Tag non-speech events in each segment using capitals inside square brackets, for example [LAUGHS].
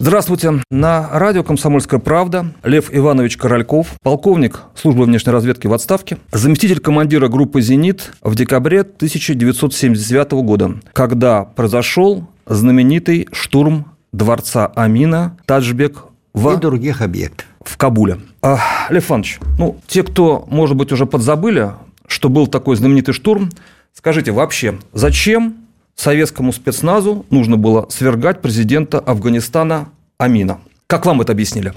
Здравствуйте. На радио «Комсомольская правда» Лев Иванович Корольков, полковник службы внешней разведки в отставке, заместитель командира группы «Зенит» в декабре 1979 года, когда произошел знаменитый штурм дворца Амина Таджбек в... И других объектов. В Кабуле. А, Лев Иванович, ну, те, кто, может быть, уже подзабыли, что был такой знаменитый штурм, скажите, вообще, зачем советскому спецназу нужно было свергать президента Афганистана Амина. Как вам это объяснили?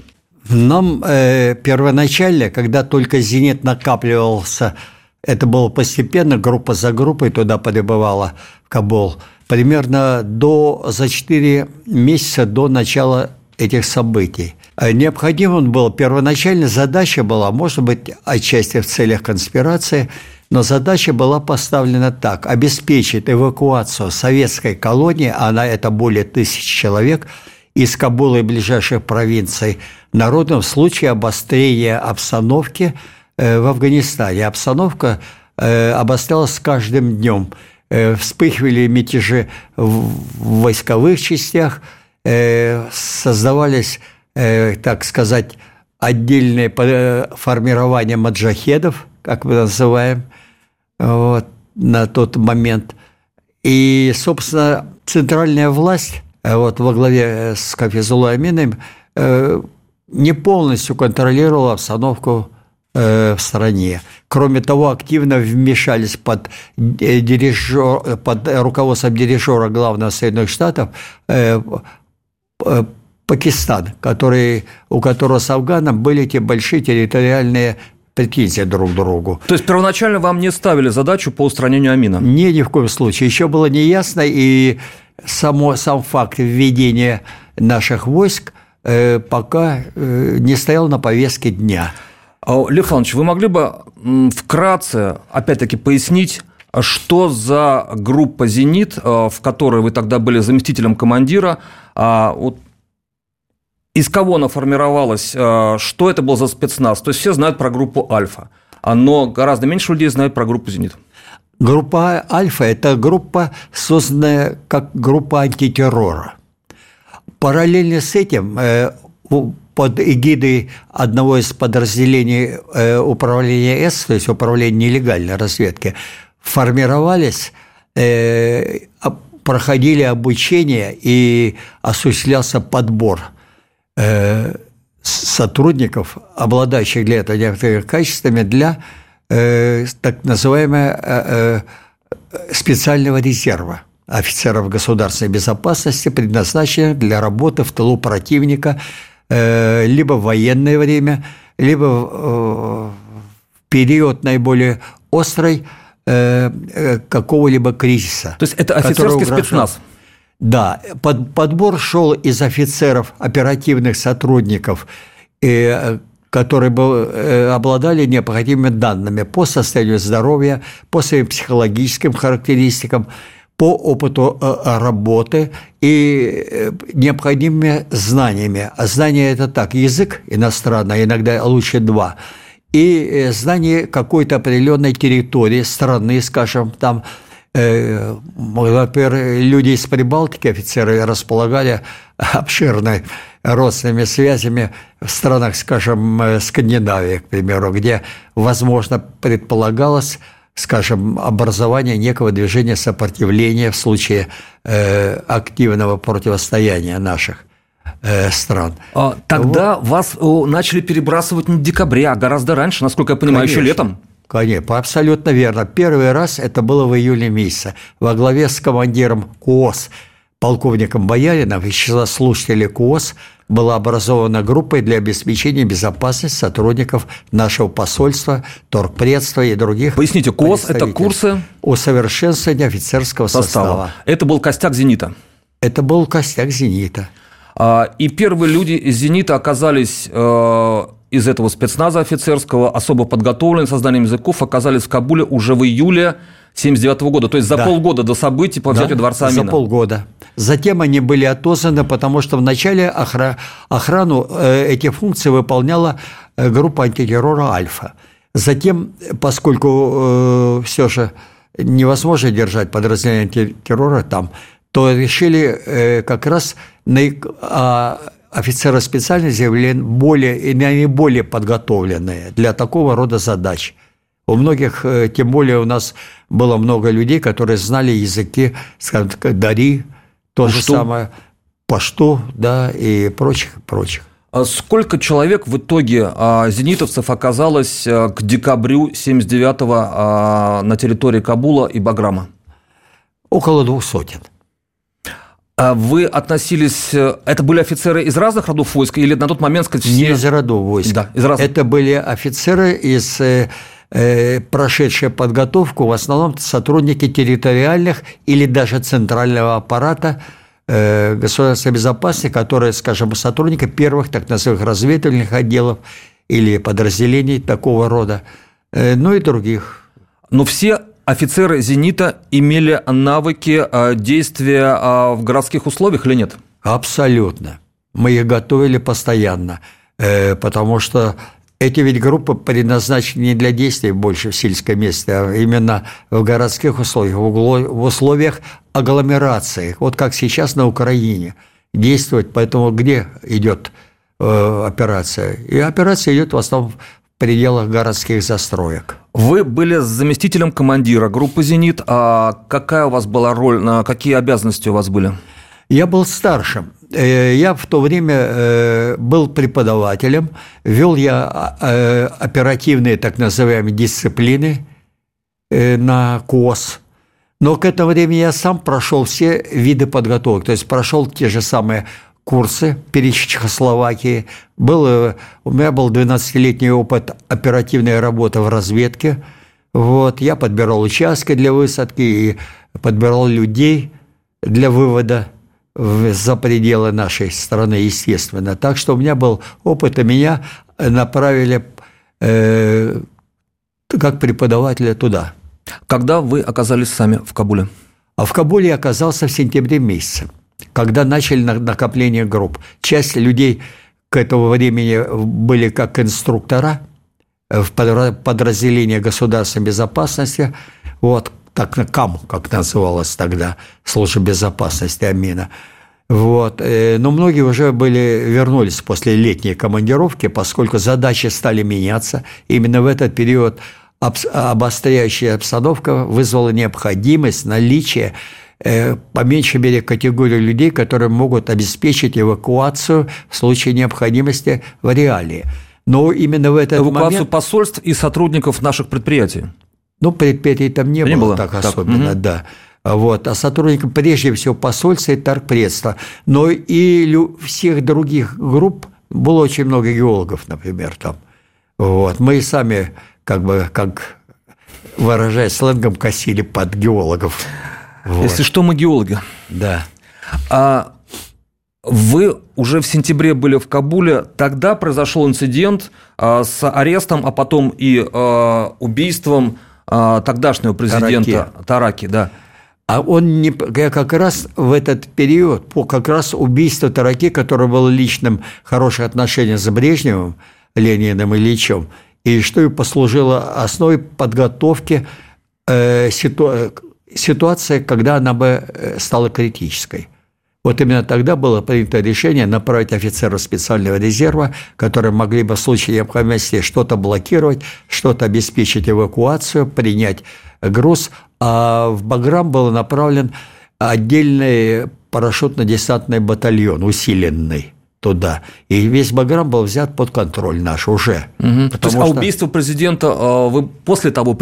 Нам э, первоначально, когда только «Зенит» накапливался, это было постепенно, группа за группой туда прибывала в Кабул, примерно до, за 4 месяца до начала этих событий. Э, необходимым был, первоначально задача была, может быть, отчасти в целях конспирации – но задача была поставлена так – обеспечить эвакуацию советской колонии, она это более тысячи человек, из Кабула и ближайших провинций народом в случае обострения обстановки э, в Афганистане. Обстановка э, обострялась с каждым днем. Э, вспыхивали мятежи в войсковых частях, создавались, так сказать, отдельные формирования маджахедов, как мы называем – вот, на тот момент. И, собственно, центральная власть вот, во главе э, с Кафизулой Амином э, не полностью контролировала обстановку в стране. Кроме того, активно вмешались под, дирижер, под руководством дирижера главного Соединенных Штатов Пакистан, который, у которого с Афганом были те большие территориальные претензии друг к другу. То есть первоначально вам не ставили задачу по устранению Амина? Не, ни в коем случае. Еще было неясно, и само, сам факт введения наших войск э, пока э, не стоял на повестке дня. А, Лев Иванович, вы могли бы вкратце, опять-таки, пояснить, что за группа «Зенит», э, в которой вы тогда были заместителем командира, а вот из кого она формировалась, э, что это был за спецназ. То есть все знают про группу «Альфа», но гораздо меньше людей знают про группу «Зенит». Группа «Альфа» – это группа, созданная как группа антитеррора. Параллельно с этим э, под эгидой одного из подразделений э, управления С, то есть управления нелегальной разведки, формировались, проходили обучение и осуществлялся подбор – Э, сотрудников, обладающих для этого некоторыми качествами, для э, так называемого э, специального резерва офицеров государственной безопасности, предназначенных для работы в тылу противника либо в военное время, либо в период наиболее острой какого-либо кризиса. То есть это офицерский спецназ? Да, под, подбор шел из офицеров, оперативных сотрудников, э, которые был, э, обладали необходимыми данными по состоянию здоровья, по своим психологическим характеристикам, по опыту э, работы и э, необходимыми знаниями. А знания – это так, язык иностранный, иногда лучше два, и знание какой-то определенной территории, страны, скажем, там – например, люди из Прибалтики, офицеры, располагали [LAUGHS] обширной родственными связями в странах, скажем, э, Скандинавии, к примеру, где, возможно, предполагалось скажем, образование некого движения сопротивления в случае э, активного противостояния наших стран. А, тогда вот. вас начали перебрасывать не в декабре, а гораздо раньше, насколько я понимаю, Конечно. еще летом. Конечно, абсолютно верно. Первый раз это было в июле месяце. Во главе с командиром КУОС, полковником Боярином, из числа слушателей КУОС была образована группа для обеспечения безопасности сотрудников нашего посольства, торгпредства и других. Поясните, КУОС – это курсы? Усовершенствования офицерского состава. состава. Это был костяк «Зенита»? Это был костяк «Зенита». А, и первые люди из «Зенита» оказались э, из этого спецназа офицерского, особо подготовленные созданием языков, оказались в Кабуле уже в июле 1979 года, то есть за да. полгода до событий по взятию да, Дворца Амина. За полгода. Затем они были отозваны, потому что вначале охра... охрану э, эти функции выполняла э, группа антитеррора «Альфа». Затем, поскольку э, все же невозможно держать подразделение антитеррора там, то решили э, как раз на, а, офицеры специальных заявления более наиболее подготовленные для такого рода задач. У многих, э, тем более у нас было много людей, которые знали языки, скажем так, Дари, то Пашту. же самое, Пашту, да, и прочих, прочих. А сколько человек в итоге а, зенитовцев оказалось а, к декабрю 79-го на территории Кабула и Баграма? Около двух сотен. Вы относились... Э, это были офицеры из разных родов войск или на тот момент... Сказать, все... Не из родов войск. Да, из разных. Это были офицеры из э, э, прошедшие подготовку, в основном сотрудники территориальных или даже центрального аппарата э, государственной безопасности, которые, скажем, сотрудники первых так называемых разведывательных отделов или подразделений такого рода, э, ну и других. Но все офицеры «Зенита» имели навыки э, действия э, в городских условиях или нет? Абсолютно. Мы их готовили постоянно, э, потому что эти ведь группы предназначены не для действий больше в сельской месте, а именно в городских условиях, в условиях агломерации, вот как сейчас на Украине действовать. Поэтому где идет операция? И операция идет в основном пределах городских застроек. Вы были заместителем командира группы «Зенит». А какая у вас была роль, какие обязанности у вас были? Я был старшим. Э, я в то время э, был преподавателем, вел я э, оперативные так называемые дисциплины на КОС. Но к этому времени я сам прошел все виды подготовки, то есть прошел те же самые курсы перед Чехословакией. Был, у меня был 12-летний опыт оперативной работы в разведке. Вот, я подбирал участки для высадки и подбирал людей для вывода за пределы нашей страны, естественно. Так что у меня был опыт, и меня направили э, как преподавателя туда. Когда вы оказались сами в Кабуле? А в Кабуле я оказался в сентябре месяце когда начали накопление групп. Часть людей к этому времени были как инструктора в подразделении государственной безопасности, вот, так на КАМ, как называлось тогда, служба безопасности Амина. Вот. Э, но многие уже были, вернулись после летней командировки, поскольку задачи стали меняться. Именно в этот период обостряющая обстановка вызвала необходимость наличия Э, по меньшей мере категорию людей, которые могут обеспечить эвакуацию в случае необходимости в реалии. Но именно в этот эвакуацию момент... посольств и сотрудников наших предприятий. Ну, предприятий там не, не было, было так, так особенно, угу. да. Вот. А сотрудникам прежде всего посольства и торгпредства. Но и всех других групп было очень много геологов, например, там. Вот. Мы сами, как бы, как выражаясь сленгом, косили под геологов. Вот. Если что, мы геологи. Да. А вы уже в сентябре были в Кабуле. Тогда произошел инцидент а, с арестом, а потом и а, убийством тогдашнего президента Тараки, Тараки да. А он не, как раз в этот период, по как раз убийство Тараки, которое было личным хорошее отношение с Брежневым, Лениным Ильичем, и что и послужило основой подготовки э, ситуации ситуация, когда она бы э, стала критической. Вот именно тогда было принято решение направить офицеров специального резерва, которые могли бы в случае необходимости что-то блокировать, что-то обеспечить эвакуацию, принять груз. А в Баграм был направлен отдельный парашютно-десантный батальон, усиленный туда. И весь Баграм был взят под контроль наш уже. Угу. То есть, а что... а убийство президента а, вы после того?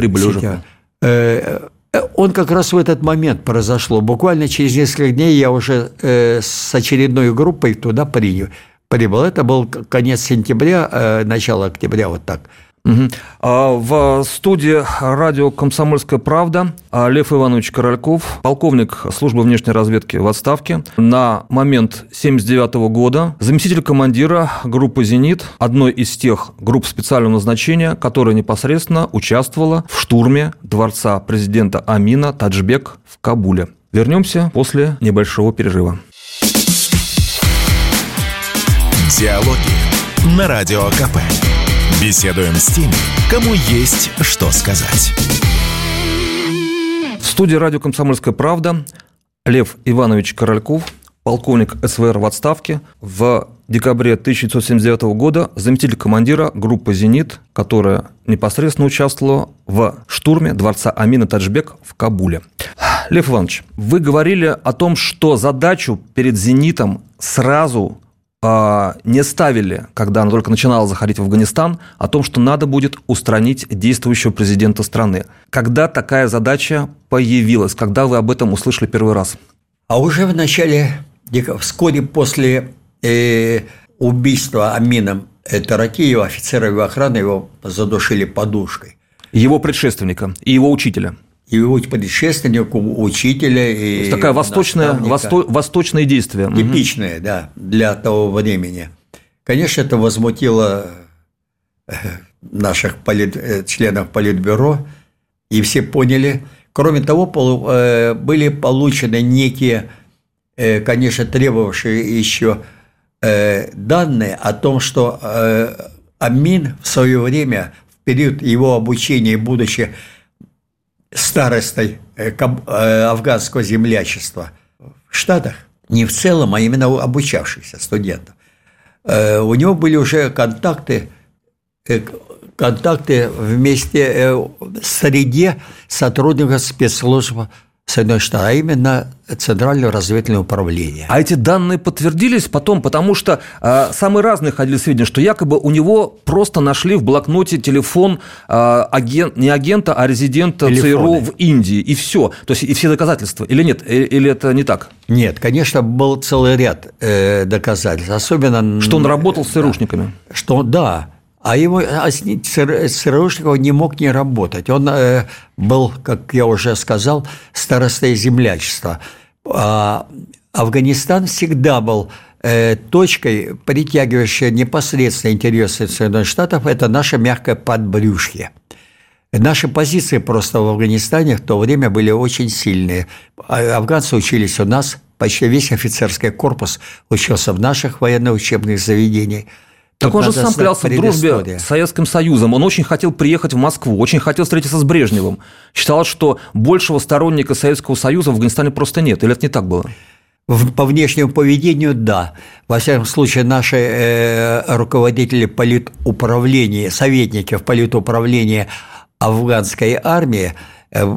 Э, он как раз в этот момент произошло. Буквально через несколько дней я уже э, с очередной группой туда принял, прибыл. Это был конец сентября, э, начало октября, вот так. Угу. В студии радио «Комсомольская правда» Лев Иванович Корольков, полковник службы внешней разведки в отставке. На момент 1979 года заместитель командира группы «Зенит», одной из тех групп специального назначения, которая непосредственно участвовала в штурме дворца президента Амина Таджбек в Кабуле. Вернемся после небольшого перерыва. Диалоги на Радио КП. Беседуем с теми, кому есть что сказать. В студии радио «Комсомольская правда» Лев Иванович Корольков, полковник СВР в отставке, в декабре 1979 года заместитель командира группы «Зенит», которая непосредственно участвовала в штурме дворца Амина Таджбек в Кабуле. Лев Иванович, вы говорили о том, что задачу перед «Зенитом» сразу не ставили, когда она только начинала заходить в Афганистан, о том, что надо будет устранить действующего президента страны. Когда такая задача появилась? Когда вы об этом услышали первый раз? А уже в начале, вскоре после э, убийства Амином Таракиева, офицера его охраны, его задушили подушкой. Его предшественника и его учителя – и его предшественнику, учителя. И такая восточная, восто, восточное действие. Типичное, угу. да, для того времени. Конечно, это возмутило э, наших полит, э, членов Политбюро, и все поняли. Кроме того, э, были получены некие, конечно, требовавшие еще данные о том, что Амин в свое время, в период его обучения, будучи старостой э, э, афганского землячества в Штатах, не в целом, а именно обучавшихся студентов. Э, у него были уже контакты, контакты вместе в среде сотрудников спецслужб Соединенных Штатов, а именно Центральное разведывательное управление. А эти данные подтвердились потом, потому что э, самые разные ходили сведения, что якобы у него просто нашли в блокноте телефон э, агент, не агента, а резидента Телефоны. ЦРУ в Индии, и все. То есть и все доказательства. Или нет? Или это не так? Нет, конечно, был целый ряд э, доказательств. Особенно... Что он работал с ЦРУшниками. Да, что, да, а его а ЦРУшников не мог не работать. Он э, был, как я уже сказал, старостой землячества. А Афганистан всегда был э, точкой, притягивающей непосредственно интересы Соединенных Штатов, это наше мягкое подбрюшье. Наши позиции просто в Афганистане в то время были очень сильные. А афганцы учились у нас, почти весь офицерский корпус учился в наших военных учебных заведениях. Так он же сам клялся в дружбе с Советским Союзом. Он очень хотел приехать в Москву, очень хотел встретиться с Брежневым. Считал, что большего сторонника Советского Союза в Афганистане просто нет. Или это не так было? По внешнему поведению – да. Во всяком случае, наши э, руководители политуправления, советники в политуправлении афганской армии э,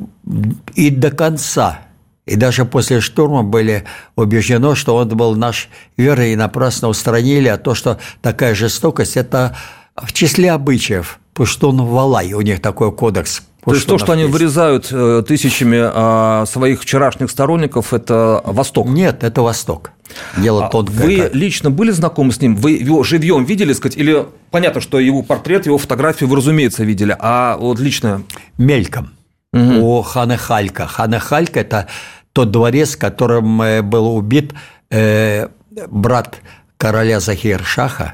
и до конца и даже после штурма были убеждены, что он был наш верой и напрасно устранили, а то, что такая жестокость, это в числе обычаев. Пуштун Валай, у них такой кодекс. То есть то, что они вырезают э, тысячами а, своих вчерашних сторонников, это Восток? Нет, это Восток. Дело а тонкое. Вы как. лично были знакомы с ним? Вы его живьем видели, сказать, или понятно, что его портрет, его фотографию вы, разумеется, видели, а вот лично? Мельком угу. у Ханы Халька. Хана Халька – это тот дворец, в котором э, был убит э, брат короля Захир-Шаха,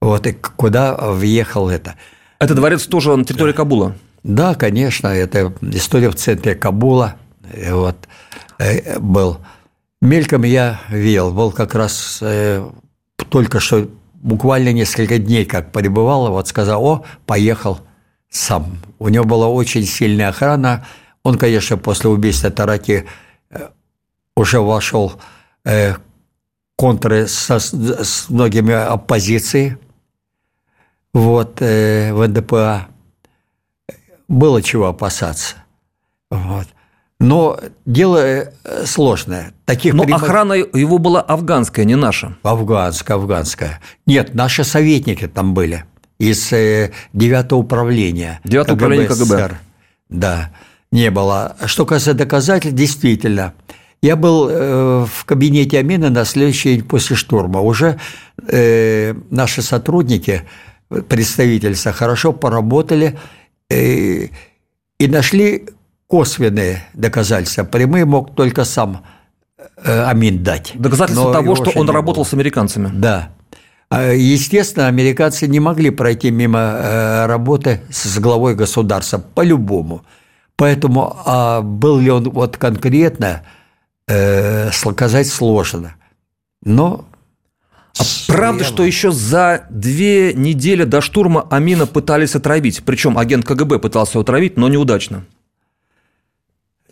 вот, и куда въехал это. Это дворец тоже на территории Кабула? Да, конечно, это история в центре Кабула, вот, э, был. Мельком я видел, был как раз только что буквально несколько дней как пребывал, вот сказал, о, поехал сам. У него была очень сильная охрана. Он, конечно, после убийства Тараки э, уже вошел э, контры со, с многими оппозицией вот, э, в НДПА. Было чего опасаться. Вот. Но дело э, сложное. Таких Но пример... охрана его была афганская, не наша. Афганская, афганская. Нет, наши советники там были из э, девятого управления. Девятого управления КГБ. Да, не было. Что касается доказательств, действительно, я был э, в кабинете Амина на следующий день после штурма. Уже э, наши сотрудники, представительства, хорошо поработали и нашли косвенные доказательства. Прямые мог только сам Амин дать. Доказательства того, что он работал было. с американцами. Да. А, естественно, американцы не могли пройти мимо э, работы с главой государства по-любому. Поэтому а был ли он вот конкретно, э, сказать сложно. Но а правда, что еще за две недели до штурма Амина пытались отравить? Причем агент КГБ пытался его отравить, но неудачно.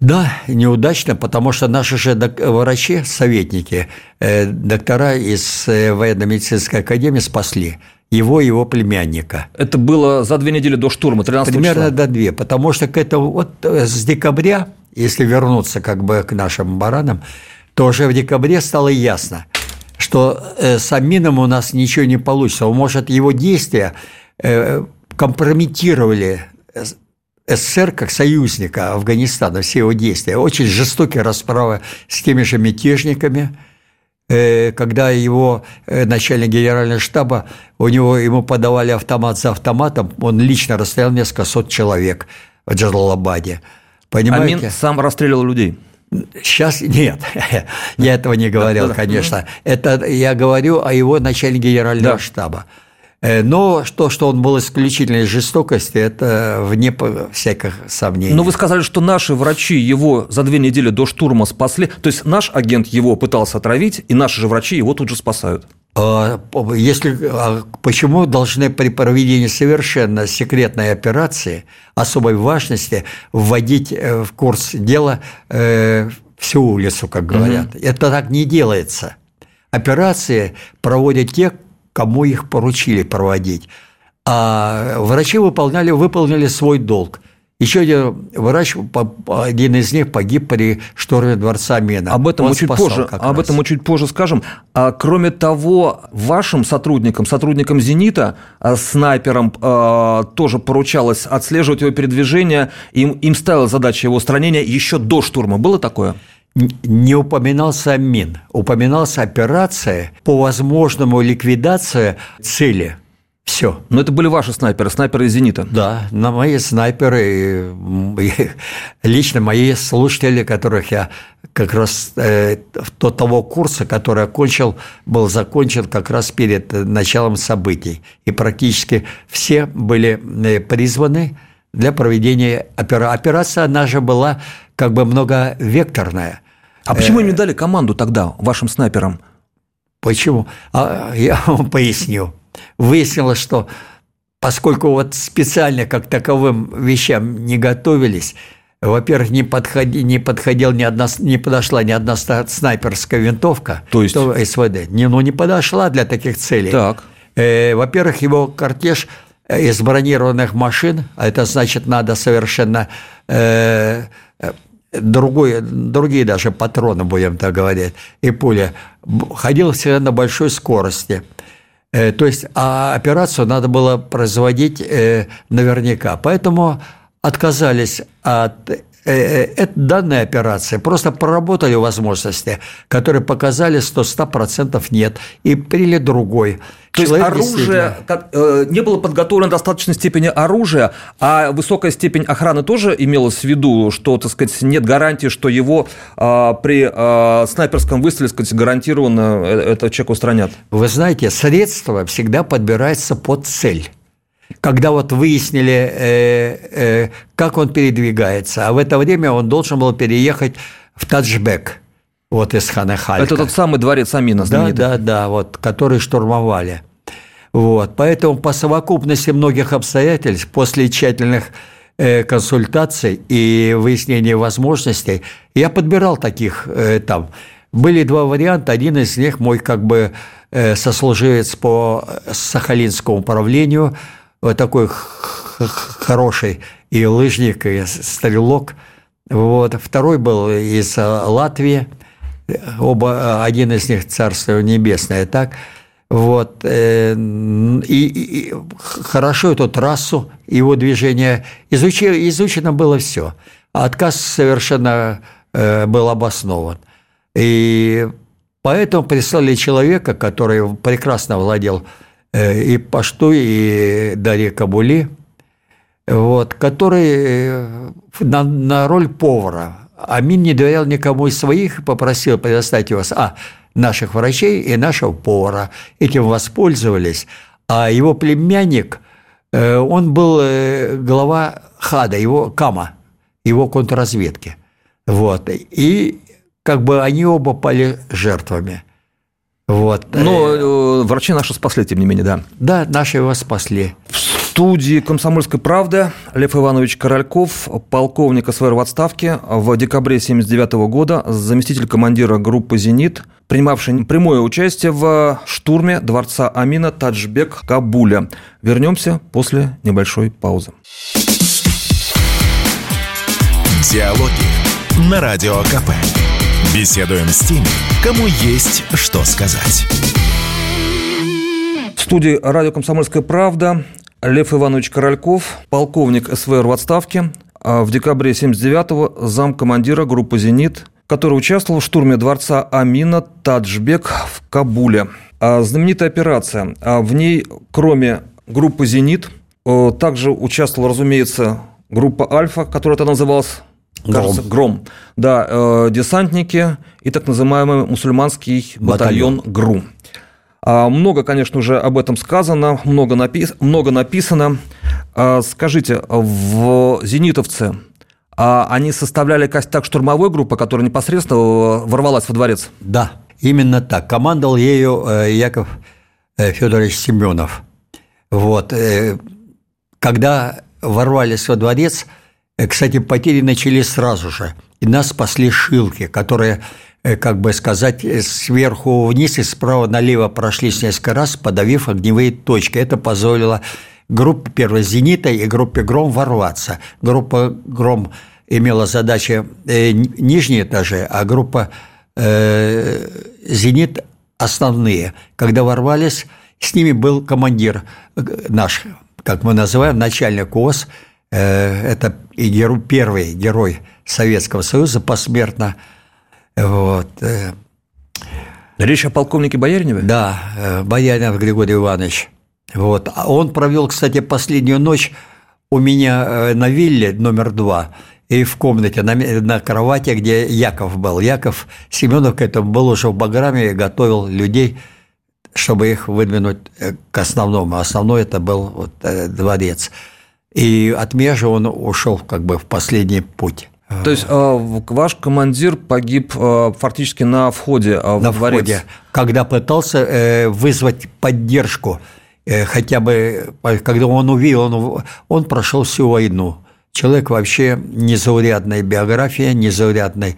Да, неудачно, потому что наши же врачи, советники, э, доктора из э, военно-медицинской академии спасли его и его племянника. Это было за две недели до штурма, 13 Примерно числа? до две, потому что к этому вот э, с декабря, если вернуться как бы к нашим баранам, то уже в декабре стало ясно, что с Амином у нас ничего не получится. Может, его действия компрометировали СССР как союзника Афганистана, все его действия. Очень жестокие расправы с теми же мятежниками, э, когда его э, начальник генерального штаба, у него, ему подавали автомат за автоматом, он лично расстрелял несколько сот человек в Джалалабаде. Понимаете? Амин сам расстреливал людей. Сейчас нет, [LAUGHS] я этого не говорил, конечно. Это я говорю о его начальнике генерального штаба. Э, но то, что он был исключительной жестокости, это вне всяких сомнений. Но вы сказали, что наши врачи его за две недели до штурма спасли. То есть наш агент его пытался отравить, и наши же врачи его тут же спасают. А, если, а почему должны при проведении совершенно секретной операции особой важности вводить э, в курс дела э, всю улицу, как говорят? Угу. Это так не делается. Операции проводят те, кому их поручили проводить. А врачи выполняли, выполнили свой долг. Еще один врач, один из них погиб при штурме дворца Мена. Об этом мы чуть позже, об этом мы чуть позже скажем. А кроме того, вашим сотрудникам, сотрудникам «Зенита», а, снайперам а, тоже поручалось отслеживать его передвижение. Им, им ставила задача его устранения еще до штурма. Было такое? Не упоминался мин, упоминалась операция по возможному ликвидации цели. Все. Но это были ваши снайперы, снайперы из «Зенита». Да, на мои снайперы, [LAUGHS] лично мои слушатели, которых я как раз э, до того курса, который окончил, был закончен как раз перед началом событий. И практически все были э, призваны для проведения операции. Операция, она же была как бы многовекторная. А почему им не дали команду тогда вашим снайперам? Почему? А, я [LAUGHS] вам поясню. Выяснилось, что поскольку вот специально как таковым вещам не готовились, во-первых, не, подходи, не, подходил ни одна, не подошла ни одна снайперская винтовка, то есть то СВД. Не, ну, не подошла для таких целей. Так. Э, во-первых, его кортеж из бронированных машин, а это значит, надо совершенно э, другой, другие даже патроны, будем так говорить, и пуля, ходил всегда на большой скорости. Э, то есть, а операцию надо было производить э, наверняка. Поэтому отказались от это данная операция, просто проработали возможности, которые показали, что 100% нет, и приняли другой. То есть оружие, как, э, не было подготовлено достаточной степени оружия, а высокая степень охраны тоже имелась в виду, что, так сказать, нет гарантии, что его э, при э, снайперском выстреле, так сказать, гарантированно э, этот человек устранят. Вы знаете, средства всегда подбираются под цель когда вот выяснили, э, э, как он передвигается. А в это время он должен был переехать в Таджбек, вот из Ханахалька. Это тот самый дворец Амина знаменитый. Да, да, да, вот, который штурмовали. Вот, поэтому по совокупности многих обстоятельств, после тщательных э, консультаций и выяснения возможностей, я подбирал таких э, там. Были два варианта, один из них мой как бы э, сослуживец по Сахалинскому управлению – вот такой хороший и лыжник, и стрелок. Вот. Второй был из Латвии, оба, один из них Царство Небесное, так. Вот. Э, и, и хорошо эту трассу, его движение изучи, изучено было все. Отказ совершенно э, был обоснован. И поэтому прислали человека, который прекрасно владел и Пашту, и Дарья Кабули, вот, который э, на, на роль повара. Амин не доверял никому из своих и попросил предоставить его, а, наших врачей и нашего повара. Этим воспользовались. А его племянник, э, он был глава ХАДа, его КАМА, его контрразведки. Вот. И как бы они оба пали жертвами. Вот. Но э, врачи наши спасли, тем не менее, да. Да, наши его спасли. В студии «Комсомольской правды» Лев Иванович Корольков, полковник СВР в отставке, в декабре 1979 года заместитель командира группы «Зенит», принимавший прямое участие в штурме дворца Амина Таджбек Кабуля. Вернемся после небольшой паузы. Диалоги на Радио КП. Беседуем с теми, кому есть что сказать. В студии радио «Комсомольская правда» Лев Иванович Корольков, полковник СВР в отставке, а в декабре 79-го замкомандира группы «Зенит», который участвовал в штурме дворца Амина Таджбек в Кабуле. А знаменитая операция. А в ней, кроме группы «Зенит», также участвовала, разумеется, группа «Альфа», которая тогда называлась кажется, Гром. Да, э, десантники и так называемый мусульманский батальон, батальон. ГРУ. А, много, конечно, уже об этом сказано, много, напис... много написано. А, скажите, в «Зенитовце» а они составляли костяк штурмовой группы, которая непосредственно ворвалась во дворец? Да, именно так. Командовал ею э, Яков э, Федорович Семенов. Вот. Когда ворвались во дворец – Э, кстати, потери начались сразу же, и нас спасли шилки, которые, э, как бы сказать, э, сверху вниз и справа налево прошлись несколько раз, подавив огневые точки. Это позволило группе первой «Зенита» и группе «Гром» ворваться. Группа «Гром» имела задачи э, нижние этажи, а группа э, «Зенит» – основные. Когда ворвались, с ними был командир наш, как мы называем, начальник ОС – Э, это и герой, первый герой Советского Союза посмертно. Вот. Э. Речь о полковнике Бояриневе? Да, э, Бояринов Григорий Иванович. Вот. А он провел, кстати, последнюю ночь у меня на вилле номер два и в комнате на, на кровати, где Яков был. Яков Семенов к этому был уже в Баграме и готовил людей, чтобы их выдвинуть к основному. Основной это был вот, дворец. И от Межа он ушел как бы в последний путь. То есть э, ваш командир погиб э, фактически на входе э, в на дворец? входе, когда пытался вызвать поддержку, хотя бы, когда он увидел, он, он прошел всю войну. Человек вообще незаурядной биографии, незаурядной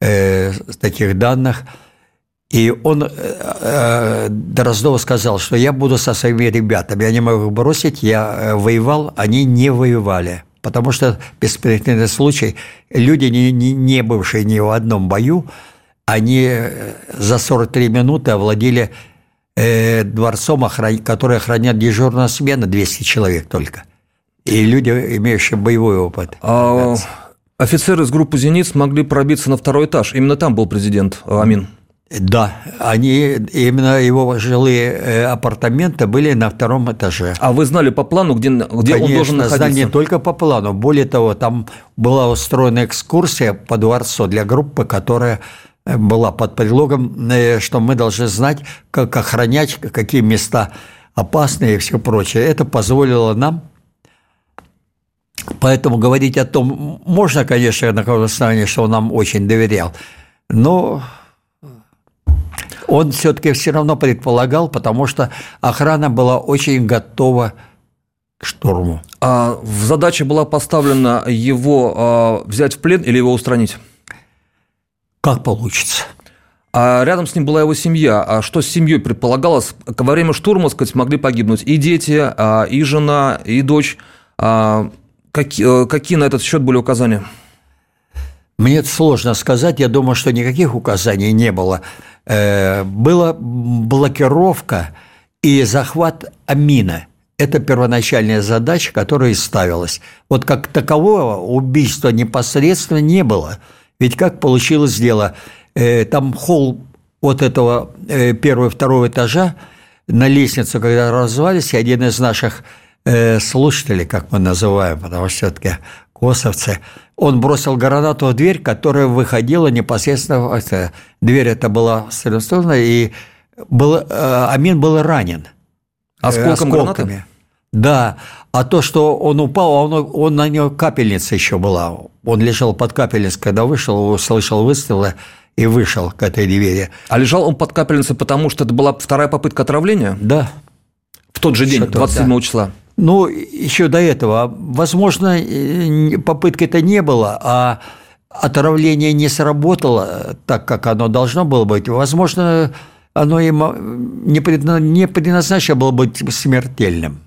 э, таких данных – и он э, э, Дроздов сказал, что я буду со своими ребятами, я не могу их бросить, я э, воевал, они не воевали. Потому что беспрецедентный случай, люди, не, не, не бывшие ни в одном бою, они э, за 43 минуты овладели э, дворцом, охран... который охраняет дежурная смена, 200 человек только. И люди, имеющие боевой опыт. А, офицеры из группы «Зенит» смогли пробиться на второй этаж. Именно там был президент Амин. Да, они именно его жилые э, апартаменты были на втором этаже. А вы знали по плану, где, где Конечно, он должен находиться? знали не только по плану. Более того, там была устроена экскурсия по дворцу для группы, которая э, была под предлогом, э, что мы должны знать, как охранять, какие места опасные и все прочее. Это позволило нам Поэтому говорить о том, можно, конечно, на основании, что он нам очень доверял, но он все-таки все равно предполагал, потому что охрана была очень готова к штурму. А задача была поставлена его а, взять в плен или его устранить? Как получится. А рядом с ним была его семья. А что с семьей предполагалось? Во время штурма, сказать, могли погибнуть и дети, а, и жена, и дочь. А, какие, э, какие на этот счет были указания? Мне это сложно сказать. Я думаю, что никаких указаний не было. Э, была блокировка и захват амина. Это первоначальная задача, которая и ставилась. Вот как такового убийства непосредственно не было. Ведь как получилось дело? Э, там холл вот этого э, первого и второго этажа на лестницу, когда развались, один из наших слушателей, как мы называем, потому что все-таки косовцы, он бросил гранату в дверь, которая выходила непосредственно... Дверь это была стрелостойная, и был, э, Амин был ранен. Осколком осколками. Гранаты? Да. А то, что он упал, он, он на него капельница еще была. Он лежал под капельницей, когда вышел, услышал выстрелы и вышел к этой двери. А лежал он под капельницей, потому что это была вторая попытка отравления? Да. В тот же день, 27 да. числа? Ну, еще до этого. Возможно, попытки это не было, а отравление не сработало так, как оно должно было быть. Возможно, оно им не предназначено было быть смертельным.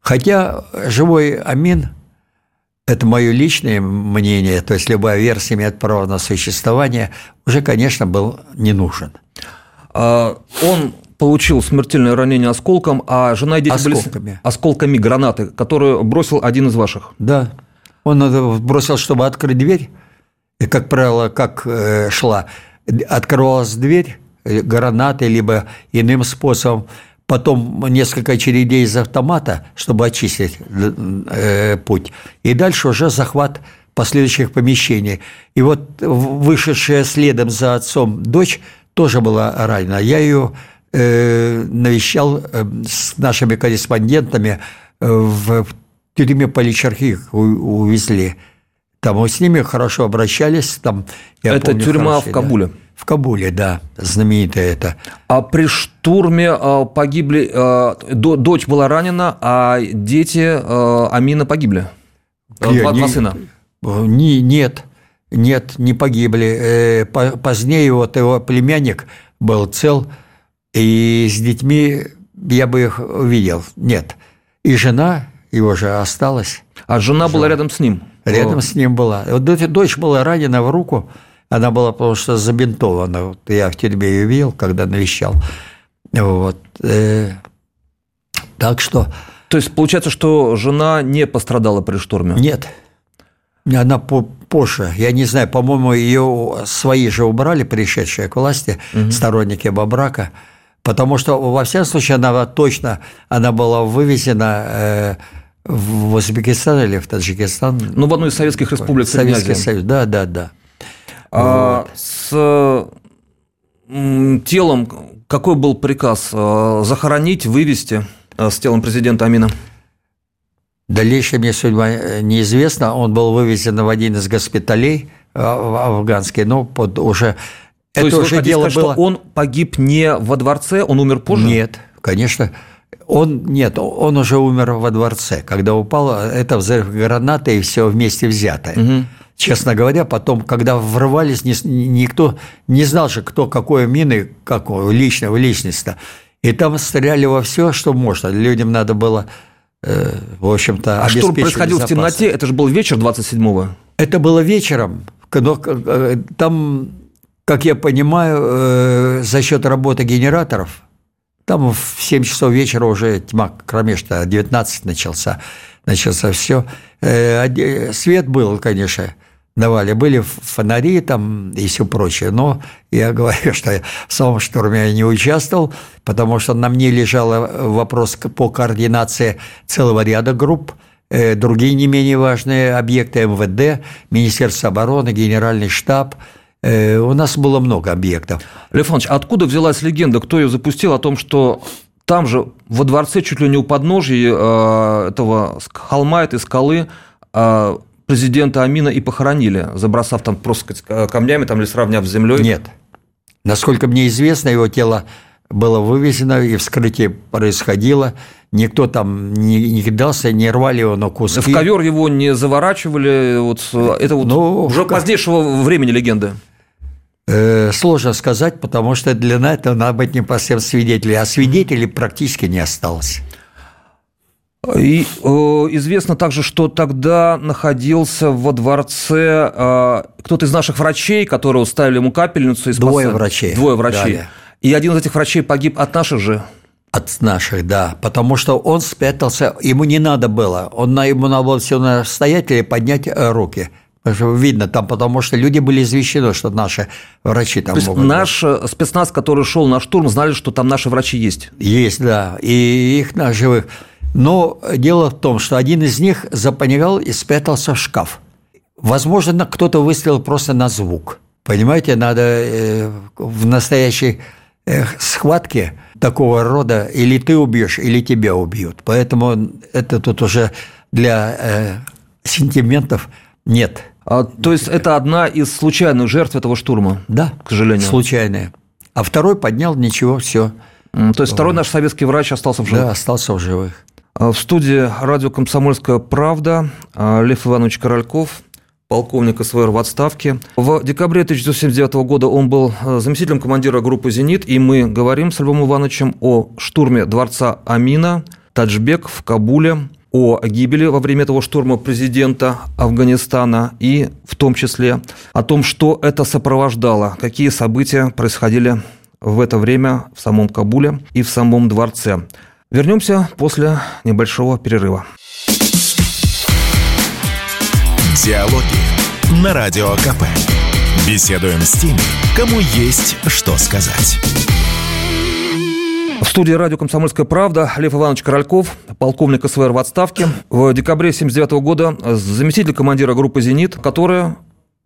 Хотя живой амин – это мое личное мнение, то есть любая версия имеет право на существование, уже, конечно, был не нужен. А, он получил смертельное ранение осколком, а жена и дети Осколками. были осколками гранаты, которую бросил один из ваших. Да. Он бросил, чтобы открыть дверь, и, как правило, как э, шла, открывалась дверь э, гранатой, либо иным способом, потом несколько очередей из автомата, чтобы очистить э, путь, и дальше уже захват последующих помещений. И вот вышедшая следом за отцом дочь тоже была ранена. Я ее навещал э, с нашими корреспондентами э, в тюрьме Поличархи увезли. Там мы с ними хорошо обращались. Там, я это помню, тюрьма хорошие, в Кабуле? Да. В Кабуле, да, знаменитая это. А при штурме погибли, дочь была ранена, а дети Амина погибли? Два, два сына? Не, нет, нет, не погибли. Позднее вот его племянник был цел, и с детьми я бы их увидел. Нет. И жена его же осталась. А жена, жена. была рядом с ним? Рядом О. с ним была. Вот дочь была ранена в руку. Она была, потому что забинтована. Вот я в тюрьме ее видел, когда навещал. Вот. Э, так что... То есть, получается, что жена не пострадала при штурме? Нет. Она позже, я не знаю, по-моему, ее свои же убрали, пришедшие к власти, угу. сторонники Бабрака. Потому что, во всяком случае, она точно она была вывезена э, в Узбекистан или в Таджикистан. Ну, в одну из советских республик. Советский Союз, да, да, да. А, вот. С телом какой был приказ? Э, захоронить, вывести э, с телом президента Амина? Дальнейшая мне судьба неизвестна. Он был вывезен в один из госпиталей афганский, но под уже то это есть уже дело сказать, было... что он погиб не во дворце, он умер позже? Нет, конечно. Он, нет, он уже умер во дворце. Когда упал, это взрыв гранаты и все вместе взятое. Угу. Честно говоря, потом, когда врывались, никто не знал же, кто какой мины, какого личного, личность-то. И там стреляли во все, что можно. Людям надо было, э, в общем-то, А штурм происходил в темноте? Это же был вечер 27-го? Это было вечером. Но э, там как я понимаю, э, за счет работы генераторов, там в 7 часов вечера уже тьма кромешная, 19 начался, начался все. Э, свет был, конечно, давали. Были фонари там и все прочее. Но я говорю, [LAUGHS] что в самом штурме я не участвовал, потому что на мне лежал вопрос по координации целого ряда групп, э, другие не менее важные объекты МВД, Министерство обороны, Генеральный штаб – Э, у нас было много объектов. Лев Иванович, а откуда взялась легенда, кто ее запустил о том, что там же во дворце чуть ли не у подножия э, этого холма, этой скалы э, президента Амина и похоронили, забросав там просто камнями там, или сравняв с землей? Нет. Насколько мне известно, его тело было вывезено, и вскрытие происходило. Никто там не, не кидался, не рвали его на куски. В ковер его не заворачивали. Вот, это вот ну, уже позднейшего времени легенды. Э, сложно сказать, потому что для этого надо быть непосредственно свидетелем, а свидетелей практически не осталось. И э, известно также, что тогда находился во дворце э, кто-то из наших врачей, которые уставили ему капельницу. И Двое врачей. Двое врачей. Да, да. И один из этих врачей погиб от наших же. От наших, да. Потому что он спрятался, ему не надо было. Он, ему надо было все на стоять поднять э, руки. Видно там, потому что люди были извещены, что наши врачи там То есть могут наш быть. Э, спецназ, который шел на штурм, знали, что там наши врачи есть? Есть, да, и их на живых. Но дело в том, что один из них запаниковал и спрятался в шкаф. Возможно, кто-то выстрелил просто на звук. Понимаете, надо э, в настоящей схватке такого рода или ты убьешь, или тебя убьют. Поэтому это тут уже для сентиментов нет. А, то есть это одна из случайных жертв этого штурма? Да, к сожалению. случайная. А второй поднял ничего, все. То есть второй наш советский врач остался в живых? Да, остался в живых. А, в студии радио «Комсомольская правда» а, Лев Иванович Корольков, полковник СВР в отставке. В декабре 1979 года он был а, заместителем командира группы «Зенит», и мы говорим с Львом Ивановичем о штурме дворца Амина, Таджбек в Кабуле, о гибели во время этого штурма президента Афганистана и в том числе о том, что это сопровождало, какие события происходили в это время в самом Кабуле и в самом дворце. Вернемся после небольшого перерыва. Диалоги на Радио КП. Беседуем с теми, кому есть что сказать. В студии радио «Комсомольская правда» Лев Иванович Корольков, полковник СВР в отставке. В декабре 1979 года заместитель командира группы «Зенит», которая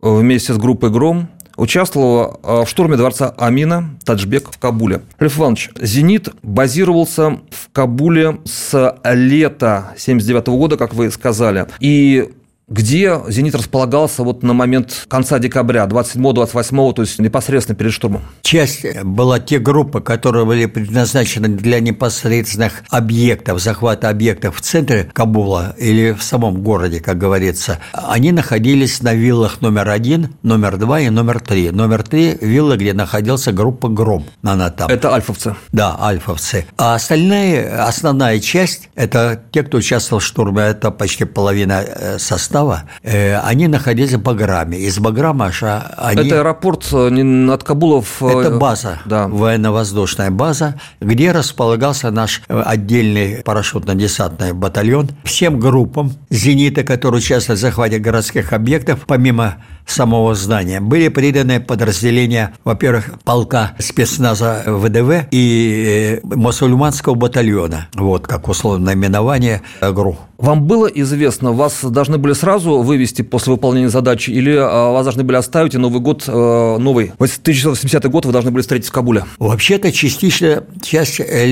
вместе с группой «Гром» участвовала в штурме дворца Амина Таджбек в Кабуле. Лев Иванович, «Зенит» базировался в Кабуле с лета 1979 года, как вы сказали. И где «Зенит» располагался вот на момент конца декабря, 27-28, то есть непосредственно перед штурмом? Часть была те группы, которые были предназначены для непосредственных объектов, захвата объектов в центре Кабула или в самом городе, как говорится. Они находились на виллах номер один, номер два и номер три. Номер три – вилла, где находился группа «Гром». Она там. Это альфовцы? Да, альфовцы. А остальные, основная часть – это те, кто участвовал в штурме, это почти половина э, состава состава, э, они находились в Баграме. Из Баграма они... Это аэропорт э, от Кабулов... Э, Это база, да. военно-воздушная база, где располагался наш отдельный парашютно-десантный батальон. Всем группам «Зенита», которые участвовали в захвате городских объектов, помимо самого здания. Были приданы подразделения, во-первых, полка спецназа ВДВ и мусульманского батальона. Вот как условное наименование ГРУ. Вам было известно, вас должны были сразу вывести после выполнения задачи, или а, вас должны были оставить, и Новый год э, новый, 1970 год вы должны были встретить в Кабуле? Вообще-то частично часть э,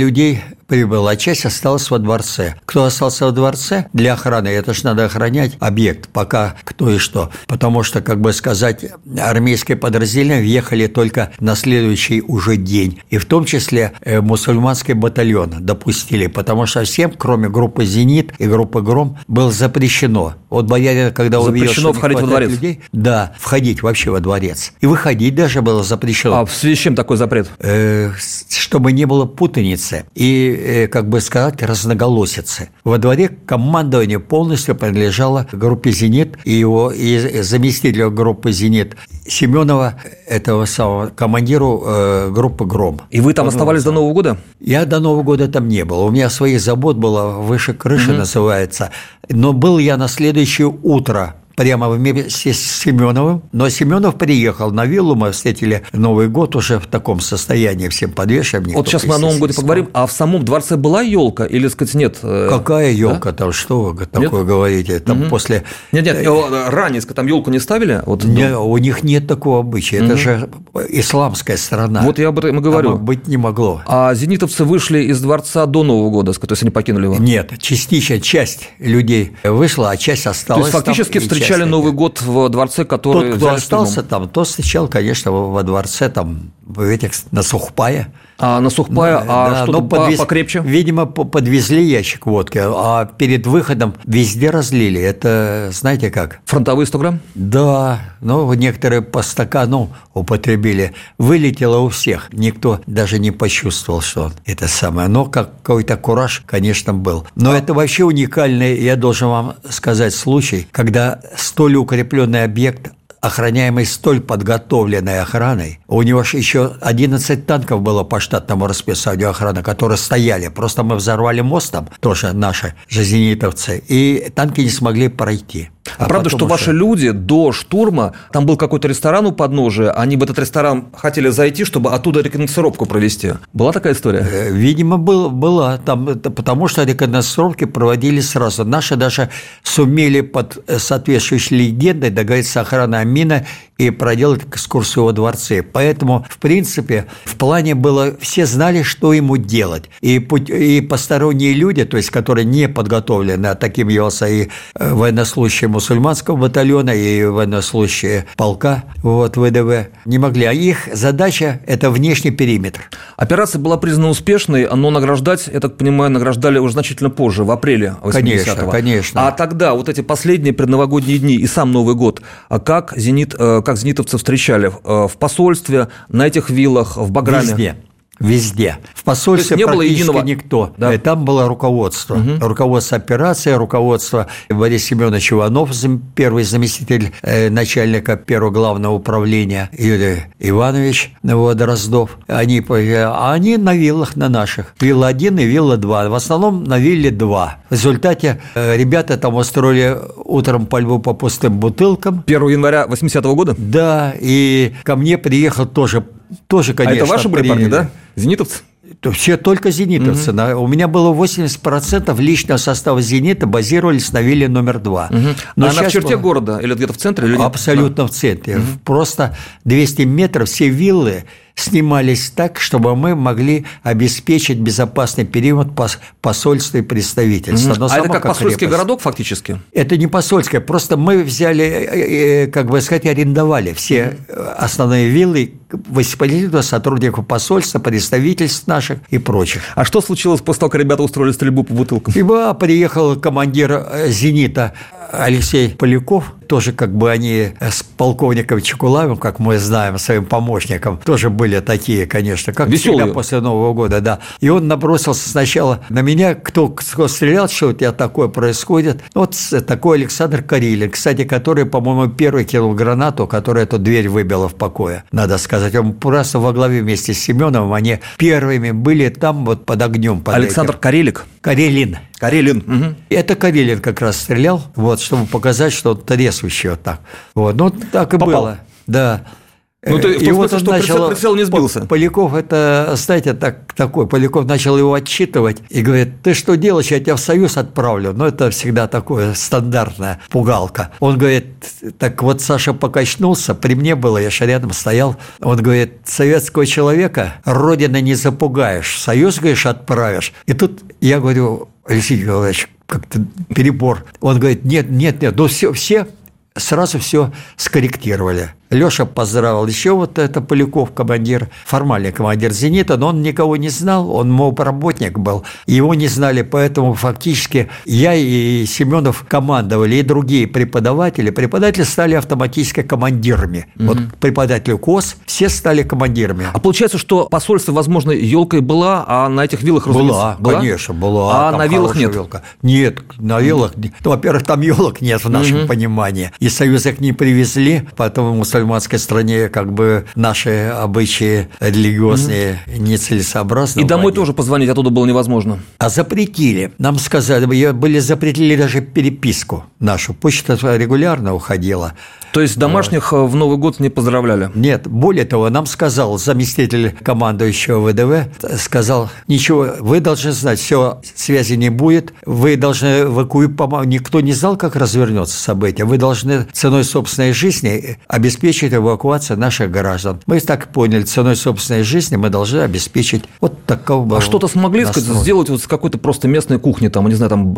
людей прибыла, часть осталась во дворце. Кто остался во дворце для охраны, это же надо охранять объект, пока кто и что. Потому что, как бы сказать, армейские подразделения въехали только на следующий уже день. И в том числе э, мусульманский батальон допустили, потому что всем, кроме группы «Зенит» и группы «Гром», было запрещено. Вот боярин, когда увидел, запрещено входить во дворец? Людей, да, входить вообще во дворец. И выходить даже было запрещено. А в связи с чем такой запрет? Э, чтобы не было путаницы. И Э, как бы сказать, разноголосицы. Во дворе командование полностью принадлежало группе «Зенит» и его и заместителю группы «Зенит» Семенова, этого самого командиру э, группы «Гром». И вы там Он оставались до Нового года? Я до Нового года там не был. У меня своих забот было выше крыши, угу. называется. Но был я на следующее утро прямо вместе с Семеновым. Но Семенов приехал на виллу, мы встретили Новый год уже в таком состоянии, всем подвешенным. Вот сейчас мы о Новом годе поговорим. А в самом дворце была елка или, сказать, нет? Э, Какая елка да? там? Что вы такое нет? говорите? Там угу. после... Нет, нет, э, ранее там елку не ставили? Вот, не, у них нет такого обычая. Угу. Это же исламская страна. Вот я об этом и говорю. Там быть не могло. А зенитовцы вышли из дворца до Нового года, то есть они покинули его? Нет, частично часть людей вышла, а часть осталась. То есть фактически там, встречали Новый год в дворце, который Тот, кто остался там, то встречал, конечно, во дворце там в этих на Сухпае. А на Сухпая, ну, а да, что-то подвез... покрепче? Видимо, подвезли ящик водки, а перед выходом везде разлили. Это знаете как? Фронтовые 100 грамм? Да, ну, некоторые по стакану употребили. Вылетело у всех. Никто даже не почувствовал, что это самое. Но какой-то кураж, конечно, был. Но а... это вообще уникальный, я должен вам сказать, случай, когда столь укрепленный объект охраняемый столь подготовленной охраной. У него же еще 11 танков было по штатному расписанию охраны, которые стояли. Просто мы взорвали мост там, тоже наши же зенитовцы, и танки не смогли пройти. А, а правда, что уже... ваши люди до штурма, там был какой-то ресторан у подножия, они в этот ресторан хотели зайти, чтобы оттуда рекогносцировку провести. Была такая история? Э, видимо, был, была. Там, потому что рекогносцировки проводили сразу. Наши даже сумели под соответствующей легендой договориться с охраной Амина и проделать экскурсию во дворце. Поэтому, в принципе, в плане было, все знали, что ему делать. И, и посторонние люди, то есть, которые не подготовлены, а таким явился и э, военнослужащий мусульманского батальона и военнослужащие полка вот, ВДВ не могли. А их задача – это внешний периметр. Операция была признана успешной, но награждать, я так понимаю, награждали уже значительно позже, в апреле 80-го. Конечно, конечно. А тогда, вот эти последние предновогодние дни и сам Новый год, а как, зенит, э, как зенитовцы встречали? Э, в посольстве, на этих виллах, в Баграме? Везде. Везде. В посольстве не было практически единого... никто. Да. И Там было руководство. Угу. Руководство операции, руководство Борис Семенович Иванов, первый заместитель э, начальника первого главного управления, Юрий Иванович вот, Дроздов. Они, а они на виллах на наших. Вилла 1 и вилла 2. В основном на вилле 2. В результате э, ребята там устроили утром пальбу по пустым бутылкам. 1 января 80 -го года? Да, и ко мне приехал тоже тоже, конечно. А это ваши были парни, да? Зенитовцы? Все только зенитовцы. Угу. У меня было 80% личного состава «Зенита» базировались на вилле номер два. Угу. Но а она в черте было... города или где-то в центре? Или Абсолютно да. в центре. Угу. Просто 200 метров все виллы снимались так, чтобы мы могли обеспечить безопасный период посольства и представительства. Но а это как, как посольский крепость. городок фактически? Это не посольское, просто мы взяли, э, э, как бы сказать, арендовали все основные виллы воспалительного сотрудников посольства, представительств наших и прочих. А что случилось после того, как ребята устроили стрельбу по бутылкам? Ибо приехал командир э, «Зенита» Алексей Поляков, тоже как бы они с полковником Чекулавым, как мы знаем, своим помощником, тоже были такие, конечно, как Веселые. всегда после Нового года, да. И он набросился сначала на меня, кто, кто стрелял, что у тебя такое происходит. Вот такой Александр Карелин, кстати, который, по-моему, первый кинул гранату, которая эту дверь выбила в покое, надо сказать. Он просто во главе вместе с Семеновым, они первыми были там вот под огнем. Под Александр этим. Карелик? Карелин. Карелин. Угу. Это Карелин как раз стрелял, вот, чтобы показать, что он трезвущий вот так. Вот, ну, так и Попал. было. Да. Ну, ты, и вот он что начал, прицел, прицел не сбился. Поляков это, знаете, так, такой, Поляков начал его отчитывать и говорит, ты что делаешь, я тебя в Союз отправлю. Ну, это всегда такое стандартная пугалка. Он говорит, так вот Саша покачнулся, при мне было, я же рядом стоял. Он говорит, советского человека родина не запугаешь, в Союз, говоришь, отправишь. И тут я говорю, Алексей Николаевич, как-то перебор. Он говорит, нет, нет, нет, ну все, все сразу все скорректировали. Леша поздравил еще вот это Поляков, командир, формальный командир «Зенита», но он никого не знал, он моб работник был, его не знали, поэтому фактически я и Семенов командовали, и другие преподаватели. Преподаватели стали автоматически командирами. Угу. Вот преподаватель КОС, все стали командирами. А получается, что посольство, возможно, елкой была, а на этих виллах, разумеется, была? была? конечно, была. А на виллах нет? Вилка. Нет, на виллах нет. Ну, во-первых, там елок нет в нашем угу. понимании. Из Союза их не привезли, поэтому мусульманской стране как бы наши обычаи религиозные mm-hmm. нецелесообразны. И домой тоже позвонить оттуда было невозможно. А запретили. Нам сказали, были запретили даже переписку нашу. Почта регулярно уходила. То есть домашних вот. Э, в Новый год не поздравляли? Нет, более того, нам сказал заместитель командующего ВДВ, сказал, ничего, вы должны знать, все, связи не будет, вы должны эвакуировать, никто не знал, как развернется событие, вы должны ценой собственной жизни обеспечить эвакуацию наших граждан. Мы так поняли, ценой собственной жизни мы должны обеспечить вот такого. А что-то смогли сказать, сделать вот с какой-то просто местной кухни, там, не знаю, там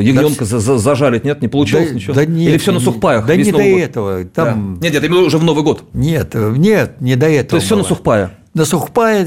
ягненка да, зажарить, нет, не получилось да, ничего? Да нет, Или все на сухпаях? Да не до этого. Там... Да. Нет, нет, я имею в виду уже в Новый год. Нет, нет, не до этого. То есть все на сухпая? На Сухпае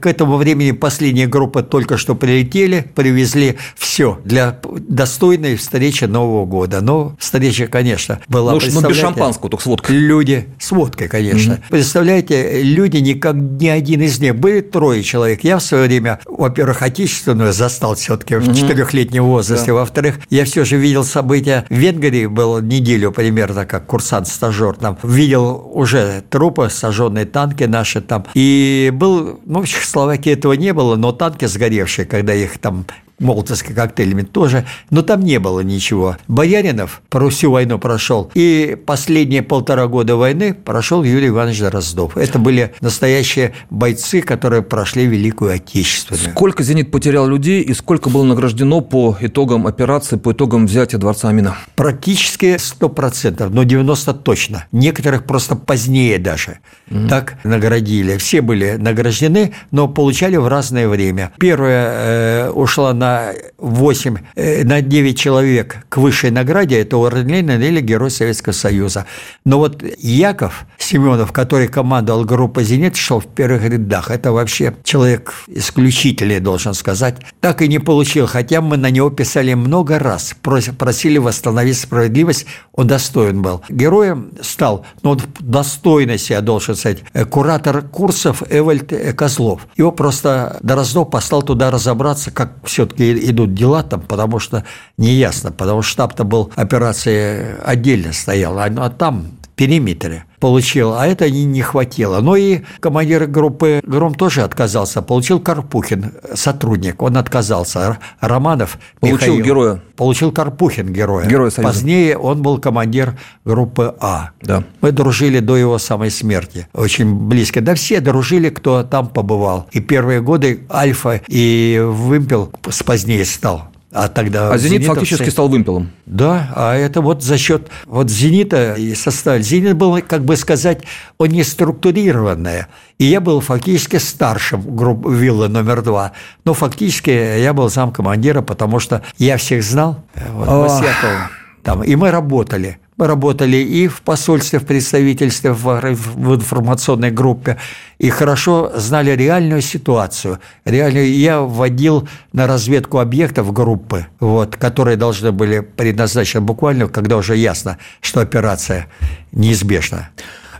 к этому времени последняя группа только что прилетели, привезли все для достойной встречи Нового года. Но встреча, конечно, была... Ну, но без шампанского, только с водкой. Люди, с водкой, конечно. Угу. Представляете, люди, никак ни один из них, были трое человек. Я в свое время, во-первых, отечественную застал все-таки в четырехлетнем возрасте. Да. Во-вторых, я все же видел события в Венгрии, был неделю примерно как курсант-стажер там. Видел уже трупы, сожженные танки наши там. И был, ну, в Чехословакии этого не было, но танки сгоревшие, когда их там молотовскими коктейлями тоже, но там не было ничего. Бояринов всю войну прошел, и последние полтора года войны прошел Юрий Иванович Дроздов. Это были настоящие бойцы, которые прошли Великую Отечественную. Сколько «Зенит» потерял людей и сколько было награждено по итогам операции, по итогам взятия Дворца Амина? Практически 100%, но 90 точно. Некоторых просто позднее даже mm так наградили. Все были награждены, но получали в разное время. Первая э, ушла на на 8, э, на 9 человек к высшей награде, это Орден Ленина или Герой Советского Союза. Но вот Яков Семенов, который командовал группой «Зенит», шел в первых рядах. Это вообще человек исключительный, должен сказать. Так и не получил, хотя мы на него писали много раз, просили восстановить справедливость, он достоин был. Героем стал, но он достойно себя, должен сказать, куратор курсов Эвальд Козлов. Его просто Дороздов послал туда разобраться, как все-таки идут дела там, потому что неясно, потому что штаб-то был операции отдельно стоял, а, а там периметре получил, а это не, не хватило. Но и командир группы «Гром» тоже отказался. Получил Карпухин, сотрудник, он отказался. Романов Получил Михаил, героя. Получил Карпухин героя. Герой Союза. Позднее он был командир группы «А». Да. Мы дружили до его самой смерти, очень близко. Да все дружили, кто там побывал. И первые годы Альфа и Вымпел позднее стал. А тогда А «Зенит» «Зенитовцы- фактически стал вымпелом. да, а это вот за счет вот «Зенита» и состав. «Зенит» был, как бы сказать, он не структурированное. И я был фактически старшим группы «Вилла» номер два. Но фактически я был замкомандира, потому что я всех знал. Вот, там, и мы работали. Работали и в посольстве, в представительстве, в, в информационной группе, и хорошо знали реальную ситуацию. Реальную я вводил на разведку объектов группы, вот, которые должны были предназначены буквально, когда уже ясно, что операция неизбежна.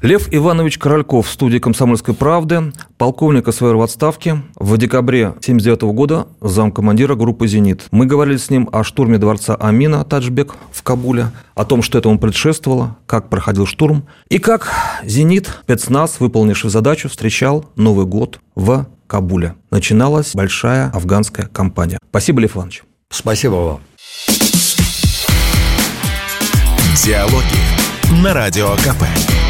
Лев Иванович Корольков в студии «Комсомольской правды», полковник СВР в отставке, в декабре 1979 года замкомандира группы «Зенит». Мы говорили с ним о штурме дворца Амина Таджбек в Кабуле, о том, что этому предшествовало, как проходил штурм, и как «Зенит», спецназ, выполнивший задачу, встречал Новый год в Кабуле. Начиналась большая афганская кампания. Спасибо, Лев Иванович. Спасибо вам. Диалоги на Радио КП.